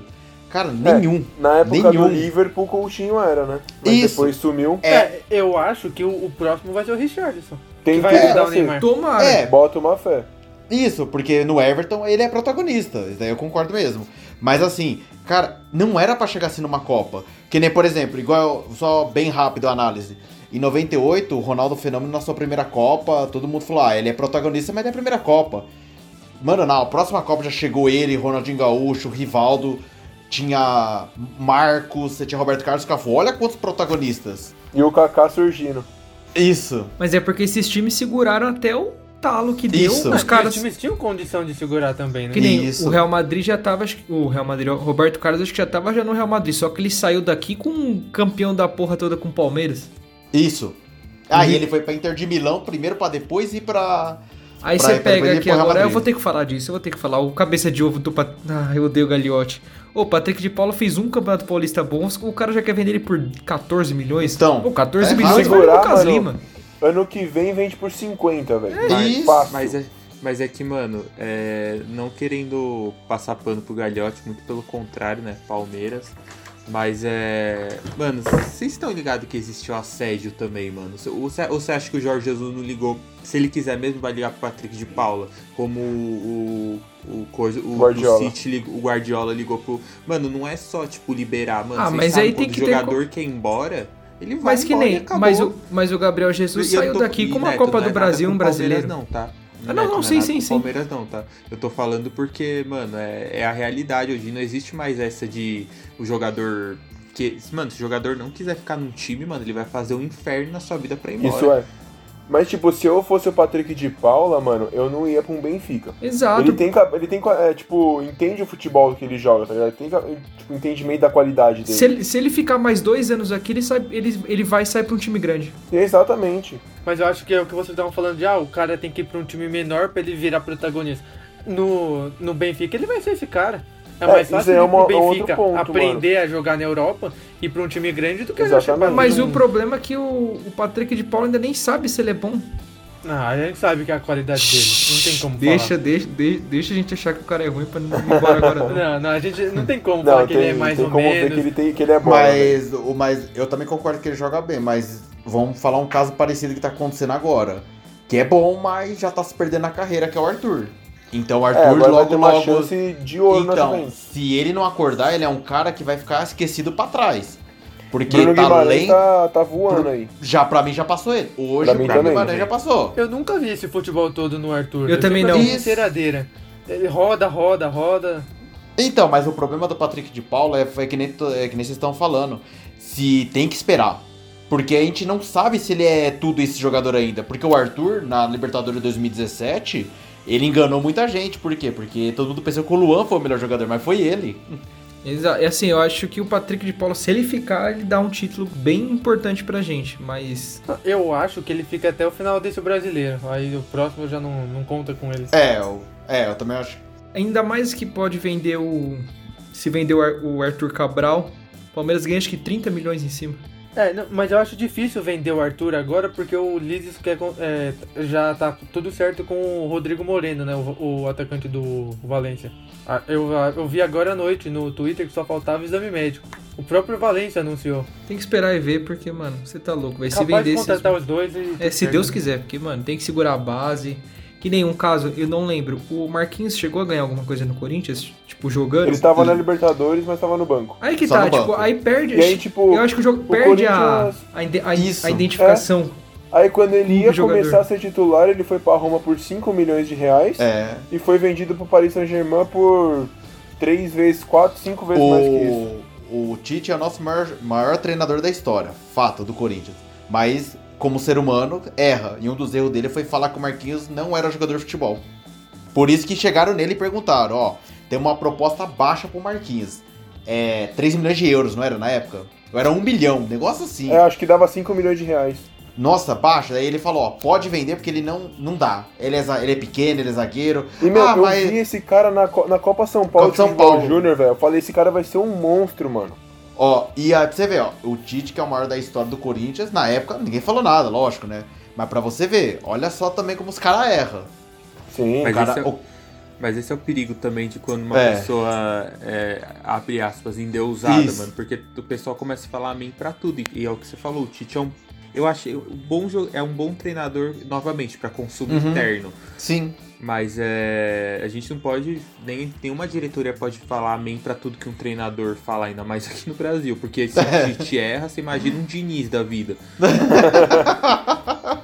Cara, nenhum. Na época Nenhum. do Liverpool, o Coutinho era, né? Mas Isso. depois sumiu. É. É, eu acho que o, o próximo vai ser o Richardson. Tem que vai tudo ajudar o. Neymar. Tomara. É, Bota uma fé. Isso, porque no Everton ele é protagonista, isso daí eu concordo mesmo. Mas assim, cara, não era pra chegar assim numa Copa. Que nem, por exemplo, igual, só bem rápido a análise. Em 98, o Ronaldo Fenômeno na sua primeira Copa, todo mundo falou, ah, ele é protagonista, mas é a primeira Copa. Mano, na próxima Copa já chegou ele, Ronaldinho Gaúcho, Rivaldo, tinha Marcos, você tinha Roberto Carlos Cafu. Olha quantos protagonistas. E o Kaká surgindo. Isso. Mas é porque esses times seguraram até o talo que deu. Isso. Os Os caras. times tinham condição de segurar também, né? Que nem Isso. o Real Madrid já tava. acho que- O Real Madrid, o Roberto Carlos acho que já tava já no Real Madrid. Só que ele saiu daqui com um campeão da porra toda com o Palmeiras. Isso. Aí Uhum. ele foi pra Inter de Milão primeiro pra depois ir pra. Aí Pra- você pega aqui agora, eu vou ter que falar disso, eu vou ter que falar. O cabeça de ovo do Pat... Ah, eu odeio o Gagliotti. Ô, Patrick de Paula fez um campeonato paulista bom, o cara já quer vender ele por 14 milhões. Então, Pô, 14 é milhões o Segurar, Lucas mano. Lima. Ano que vem vende por 50, velho. Isso. Fácil. Mas é, Mas é que, mano, é, não querendo passar pano pro Galhote, muito pelo contrário, né? Palmeiras. Mas é. Mano, vocês estão ligados que existe o assédio também, mano? Ou você acha que o Jorge Jesus não ligou? Se ele quiser mesmo, vai ligar pro Patrick de Paula? Como o. O, coisa, o, Guardiola. o City ligou, o Guardiola ligou pro. Mano, não é só, tipo, liberar, mano. Ah, mas sabem aí tem que o ter jogador quer ir embora. Ele vai Mas que embora nem. Mas o, mas o Gabriel Jesus E saiu tô- daqui e, com uma Neto, Copa do Brasil, um o brasileiro. não, tá? Ah, não, não, é sim, nada sim, o sim. Palmeiras não, tá? Eu tô falando porque, mano, é, é a realidade hoje. Não existe mais essa de o jogador. Que, mano, se o jogador não quiser ficar num time, mano, ele vai fazer um inferno na sua vida pra ir embora. Isso é. Mas, tipo, se eu fosse o Patrick de Paula, mano, eu não ia pra um Benfica. Exato. Ele tem, ele tem, é, tipo, entende o futebol que ele joga, tá ligado? Ele tem, tipo, entendimento da qualidade dele. Se ele, se ele ficar mais dois anos aqui, ele, sai, ele, ele vai sair pra um time grande. Exatamente. Mas eu acho que é o que vocês estavam falando de, ah, o cara tem que ir pra um time menor pra ele virar protagonista. No, no Benfica ele vai ser esse cara. É É, mais isso fácil é ir uma- pro outro Benfica ponto, aprender a jogar na Europa e ir pra um time grande do que Exatamente. ele Mas o problema é que o, o Patrick de Paula ainda nem sabe se ele é bom. Ah, a gente sabe que é a qualidade dele. Não tem como Deixa, falar. deixa, deixa, deixa a gente achar que o cara é ruim pra não ir embora agora, não. [LAUGHS] Não, não, a gente não tem como Não, falar que tem, ele é mais tem ou como ver menos. que ele, tem, que ele é bom. né? Mas, o, mas eu também concordo que ele joga bem, mas vamos falar um caso parecido que tá acontecendo agora. Que é bom, mas já tá se perdendo na carreira, que é o Arthur. Então o É, Arthur vai logo ter uma logo. chance de ouro na Então, se ele não acordar, ele é um cara que vai ficar esquecido pra trás. Porque Bruno talento Guimarães tá, tá voando aí. já pra mim já passou ele. Hoje Pra o mim Bruno também. Guimarães já passou. Eu nunca vi esse futebol todo no Arthur. Eu também sempre não. vi enceradeira. Ele roda, roda, roda. Então, mas o problema do Patrick de Paula é, foi que nem, é que nem vocês estão falando. Se tem que esperar. Porque a gente não sabe se ele é tudo esse jogador ainda. Porque o Arthur, na Libertadores 2017, ele enganou muita gente. Por quê? Porque todo mundo pensou que o Luan foi o melhor jogador, mas foi ele. Exa é assim, eu acho que o Patrick de Paula, se ele ficar, ele dá um título bem importante pra gente. Mas Eu acho que ele fica até o final desse brasileiro. Aí o próximo já não, não conta com ele. É, eu, é, eu também acho. ainda mais que pode vender o. Se vender o Arthur Cabral, o Palmeiras ganha acho que 30 milhões em cima. É, não, mas eu acho difícil vender o Arthur agora porque o Lises quer, é, já tá tudo certo com o Rodrigo Moreno, né? O, o atacante do Valência. Ah, Eu, ah, eu vi agora à noite no Twitter que só faltava exame médico. O próprio Valência anunciou. Tem que esperar e ver, porque, mano, você tá louco. Vai se vender esses... contratar os dois e. É, se. Deus quiser, porque, mano, tem que segurar a base. Que nem um caso, eu não lembro, o Marquinhos chegou a ganhar alguma coisa no Corinthians? Tipo, jogando? Ele tava na Libertadores, mas tava no banco. Aí que Só tá, tipo, banco. aí perde. E aí, tipo, eu acho que o jogo o perde a, Corinthians- a, a- a identificação. Aí quando ele ia jogador. começar a ser titular, ele foi pra Roma por 5 milhões de reais É. e foi vendido pro Paris Saint-Germain por 3 vezes, 4, 5 vezes mais que isso. O, o Tite é o nosso maior, maior treinador da história, fato, do Corinthians. Mas, como ser humano, erra. E um dos erros dele foi falar que o Marquinhos não era jogador de futebol. Por isso que chegaram nele e perguntaram, ó, tem uma proposta baixa pro Marquinhos. É 3 milhões de euros, não era na época? Era 1 milhão, negócio assim. É, acho que dava 5 milhões de reais. Nossa, baixa. Aí ele falou, ó, pode vender porque ele não, não dá. Ele é, ele é pequeno, ele é zagueiro. E, meu, ah, eu mas... vi esse cara na, na Copa São Paulo Copa São Paulo. Júnior, velho. Eu falei, esse cara vai ser um monstro, mano. Ó, e aí, pra você ver, ó, o Tite, que é o maior da história do Corinthians, na época ninguém falou nada, lógico, né? Mas pra você ver, olha só também como os caras erram. Sim. Mas Cara, esse é- o- Mas esse é o perigo também de quando uma É. pessoa é, abre aspas, endeusada, Isso. mano. Porque o pessoal começa a falar amém pra tudo. E é o que você falou, o Tite é um. Eu achei. Um bom, é um bom treinador, novamente, pra consumo Uhum. interno. Sim. Mas é, a gente não pode. Nem, nenhuma diretoria pode falar amém pra tudo que um treinador fala, ainda mais aqui no Brasil. Porque se [LAUGHS] o Tite erra, você imagina um Diniz da vida. [LAUGHS]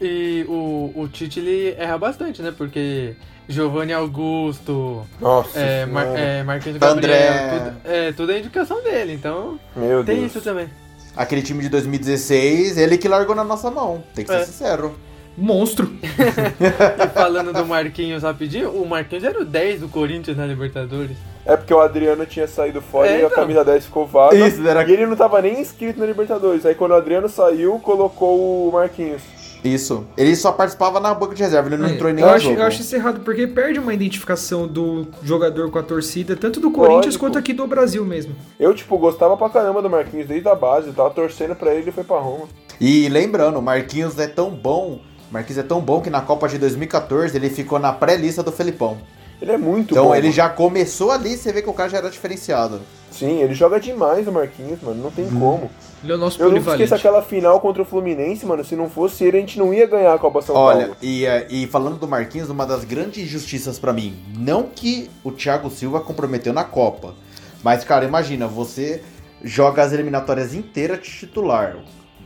E o, o Tite ele erra bastante, né? Porque Giovanni Augusto, Nossa, é, Mar, é, Marquinhos André. Gabriel, tudo, é, tudo é indicação dele. Então Meu tem Deus. isso também. Aquele time de 2016, ele que largou na nossa mão. Tem que ser É. sincero. Monstro. [LAUGHS] E falando do Marquinhos rapidinho, o Marquinhos era o 10 do Corinthians na Libertadores. É porque o Adriano tinha saído fora É, e a então. camisa 10 ficou vaga. Isso, era- E ele não tava nem inscrito na Libertadores. Aí quando o Adriano saiu, colocou o Marquinhos. Isso. Ele só participava na banca de reserva, ele não entrou em eu, nenhum acho, jogo. eu acho isso errado, porque perde uma identificação do jogador com a torcida, tanto do Corinthians Lógico. quanto aqui do Brasil mesmo. Eu, tipo, gostava pra caramba do Marquinhos desde a base. Eu tava torcendo pra ele e foi pra Roma. E lembrando, o Marquinhos é tão bom Marquinhos é tão bom que na Copa de 2014 ele ficou na pré-lista do Felipão. Ele é muito Então bom. ele mano. já começou ali, você vê que o cara já era diferenciado. Sim, ele joga demais o Marquinhos, mano. Não tem como. Ele é o nosso Eu nunca polivalente. esqueço aquela final contra o Fluminense, mano. Se não fosse ele, a gente não ia ganhar a Copa São Olha, Paulo. e, eh, e falando do Marquinhos, uma das grandes injustiças pra mim, não que o Thiago Silva comprometeu na Copa, mas cara, imagina, você joga as eliminatórias inteiras de titular,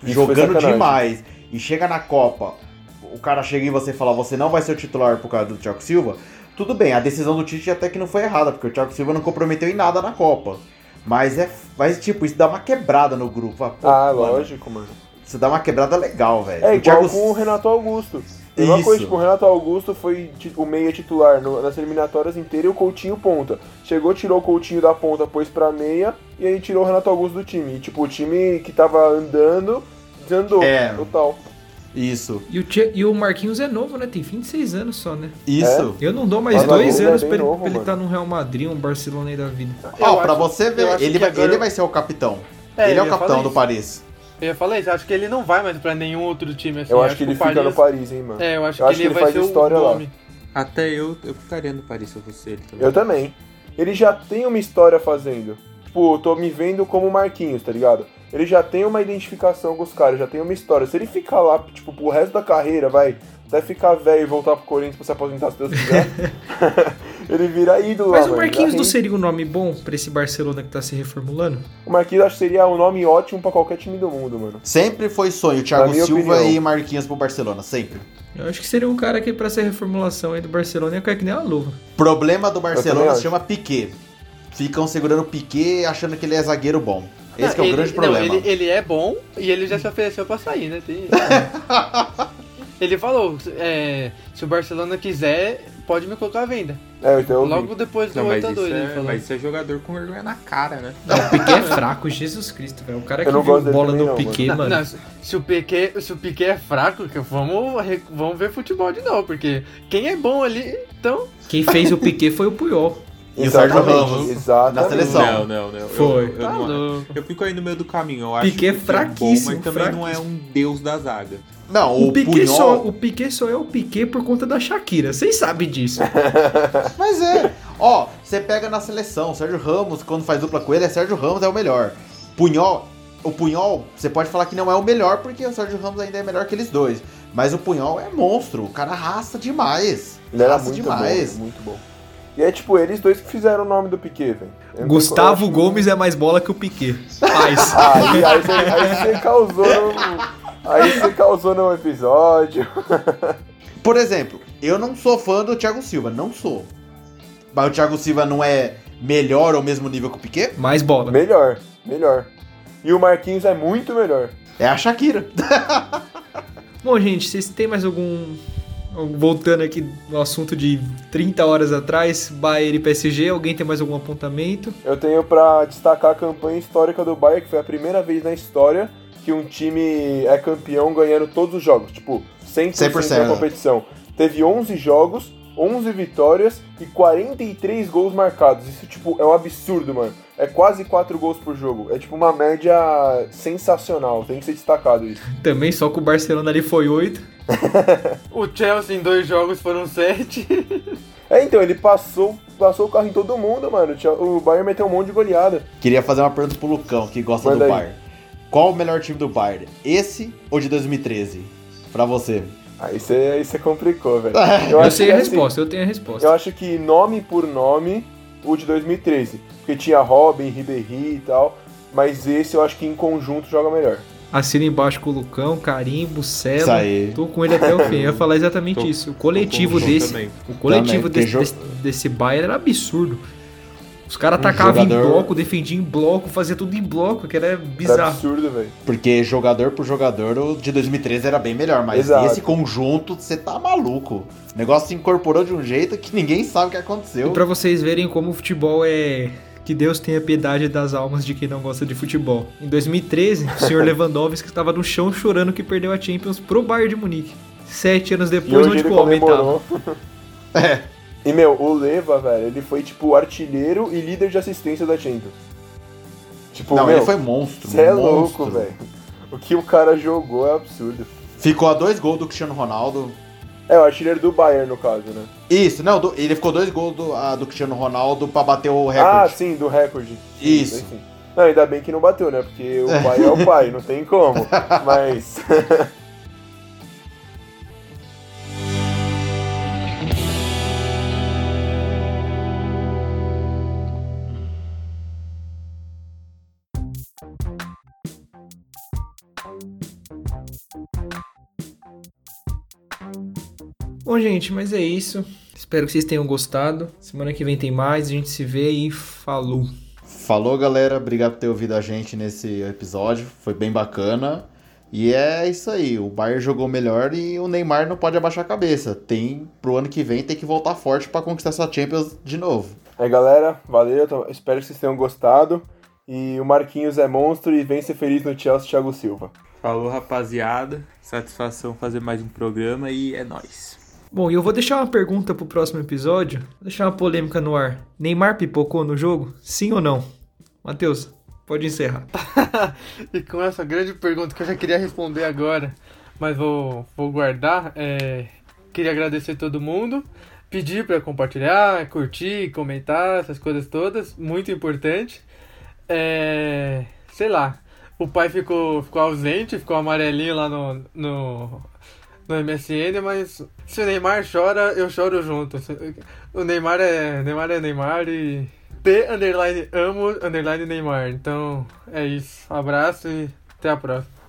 Isso jogando demais, e chega na Copa, o cara chega em você e fala, você não vai ser o titular por causa do Thiago Silva, tudo bem, a decisão do Tite até que não foi errada, porque o Thiago Silva não comprometeu em nada na Copa. Mas é. Mas, tipo, isso dá uma quebrada no grupo. Fala, pô, Ah, mano, lógico, mano. Isso dá uma quebrada legal, velho. É O igual Thiago- com o Renato Augusto. Mesma Isso. coisa, tipo, o Renato Augusto foi o meia titular no- nas eliminatórias inteiras e o Coutinho ponta. Chegou, tirou o Coutinho da ponta, pôs pra meia e aí tirou o Renato Augusto do time. E, tipo, o time que tava andando, desandou. É. Total. Isso. E o, e o Marquinhos é novo, né? Tem 26 anos só, né? Isso. Eu não dou mais Mas dois é anos bem pra ele, novo, pra ele estar no Real Madrid, um Barcelona aí da vida. Ó, Eu pra acho- você eu ver, acho ele vai, agora- ele vai ser o capitão. É, ele é eu o capitão do isso. Paris. Eu ia falar isso, acho que ele não vai mais pra nenhum outro time assim. Eu acho que ele o fica no Paris- Paris, hein, mano. É, eu acho Eu que acho ele, que ele vai faz ser história o lá. Até eu, eu ficaria no Paris se eu fosse ele também. Eu também. Ele já tem uma história fazendo. Tipo, eu tô me vendo como Marquinhos, tá ligado? Ele já tem uma identificação com os caras, já tem uma história. Se ele ficar lá, tipo, pro resto da carreira, vai, até ficar velho e voltar pro Corinthians pra se aposentar se Deus quiser, [LAUGHS] ele vira ídolo Mas lá, o. Marquinhos não seria um nome bom pra esse Barcelona que tá se reformulando? O Marquinhos acho que seria um nome ótimo pra qualquer time do mundo, mano. Sempre foi sonho, Thiago Silva opinião. e Marquinhos pro Barcelona, sempre. Eu acho que seria um cara que pra essa reformulação aí do Barcelona ia cair que nem uma luva. Problema do Barcelona se chama Piquet. Ficam segurando o Piquet achando que ele é zagueiro bom. Esse que é o ele, grande não, problema. ele, ele é bom e ele já se ofereceu pra sair, né? Tem- [LAUGHS] ele falou, é, se o Barcelona quiser, pode me colocar à venda. É, então. Logo depois do Não, mas 8 a 2 isso, ele é, falou. mas isso é jogador com vergonha na cara, né? Não, o Piquet é fraco, Jesus Cristo, velho. O cara que não viu bola não, Piquet, Não, mano. não, se- se, o Piquet, se o Piquet é fraco, vamos, vamos ver futebol de novo, porque quem é bom ali, então... Quem fez o Piquet foi o Puyol. E o Sérgio Ramos, Exatamente. na seleção. Não, não, não. Foi. Eu, eu, Tá não- eu fico aí no meio do caminho. Eu acho Piquet que fraquíssimo, é bom, mas também não é fraquíssimo. um deus da zaga. Não, O, o, Piquet Puyol... só, o Piquet só é o Piquet por conta da Shakira. Vocês sabem disso. [LAUGHS] Mas é. Ó, você pega na seleção, Sérgio Ramos, quando faz dupla com ele, é Sérgio Ramos é o melhor. Punhol, o Punhol, você pode falar que não é o melhor, porque o Sérgio Ramos ainda é melhor que eles dois. Mas o Punhol é monstro, o cara arrasta demais. Ele era muito demais. bom, muito bom. E é tipo eles dois que fizeram o nome do Piquet, velho. Gustavo acho- Gomes é mais bola que o Piquet. [LAUGHS] Paz. Aí, aí, você, aí você causou no. Aí você causou no episódio. [LAUGHS] Por exemplo, eu não sou fã do Thiago Silva, não sou. Mas o Thiago Silva não é melhor ou mesmo nível que o Piquet? Mais bola. Melhor, melhor. E o Marquinhos é muito melhor. É a Shakira. Bom, gente, vocês têm mais algum. Voltando aqui no assunto de 30 horas atrás, Bayern e PSG, alguém tem mais algum apontamento? Eu tenho pra destacar a campanha histórica do Bayern, que foi a primeira vez na história que um time é campeão ganhando todos os jogos. Tipo, 100%, 100%, da né? competição. Teve 11 jogos, 11 vitórias e 43 gols marcados. Isso, tipo, é um absurdo, mano. É quase 4 gols por jogo. É, tipo, uma média sensacional. Tem que ser destacado isso. Também só que o Barcelona ali foi 8. [LAUGHS] O Chelsea em dois jogos foram sete. É, então, ele passou, passou o carro em todo mundo, mano. O Bayern meteu um monte de goleada. Queria fazer uma pergunta pro Lucão, que gosta Manda do aí. Bayern. Qual o melhor time do Bayern? Esse ou de 2013? Pra você. Aí você complicou, velho. [LAUGHS] Eu, acho sei que, a assim, resposta, eu tenho a resposta. Eu acho que nome por nome, o de 2013. Porque tinha Robin, Ribéry e tal. Mas esse eu acho que em conjunto joga melhor. Assina embaixo com o Lucão, Carimbo, Celo. Isso aí. Tô com ele até o fim. Eu ia falar exatamente Tô- isso. O coletivo desse. também. O coletivo Também, desse, desse, desse Bayern era absurdo. Os caras Um atacavam jogador- em bloco, defendiam em bloco, fazia tudo em bloco, que era Era bizarro. absurdo, velho. Porque jogador por jogador, o de 2013 era bem melhor. Mas Exato. esse conjunto, você tá maluco. O negócio se incorporou de um jeito que ninguém sabe o que E aconteceu. pra vocês verem como o futebol é. Que Deus tenha piedade das almas de quem não gosta de futebol. Em 2013, o senhor [LAUGHS] Lewandowski estava no chão chorando que perdeu a Champions pro Bayern de Munique. Sete anos depois, onde o homem tava? É. E, meu, o Leva, velho, ele foi, tipo, artilheiro e líder de assistência da Champions. Tipo, Não, meu, ele foi monstro. Você é monstro. louco, velho. O que o cara jogou é absurdo. Ficou a dois gols do Cristiano Ronaldo. É, o artilheiro do Bayern, no caso, né? Isso, não, do- ele ficou dois gols do, ah, do Cristiano Ronaldo pra bater o Ah, recorde. sim, do recorde. Isso. Sim, sim. Não, ainda bem que não bateu, né? Porque o pai é o pai, não tem como. [LAUGHS] Mas. [LAUGHS] Bom, gente, mas é isso. Espero que vocês tenham gostado. Semana que vem tem mais. A gente se vê e falou. Falou, galera. Obrigado por ter ouvido a gente nesse episódio. Foi bem bacana. E é isso aí. O Bayern jogou melhor e o Neymar não pode abaixar a cabeça. Tem pro ano que vem tem que voltar forte pra conquistar essa Champions de novo. Aí, galera, valeu. Espero que vocês tenham gostado. E o Marquinhos é monstro e vem ser feliz no Chelsea, Thiago Silva. Falou, rapaziada. Satisfação fazer mais um programa e é nóis. Bom, e eu vou deixar uma pergunta pro próximo episódio. Vou deixar uma polêmica no ar. Neymar pipocou no jogo? Sim ou não? Matheus, pode encerrar. [LAUGHS] E com essa grande pergunta que eu já queria responder agora, mas vou, vou guardar, é, queria agradecer todo mundo, pedir para compartilhar, curtir, comentar, essas coisas todas, muito importante. É, sei lá, o pai ficou, ficou ausente, ficou amarelinho lá no, no, no MSN, mas se o Neymar chora, eu choro junto. O Neymar é Neymar, é Neymar e P underline amo underline Neymar. Então é isso. Abraço e até a próxima.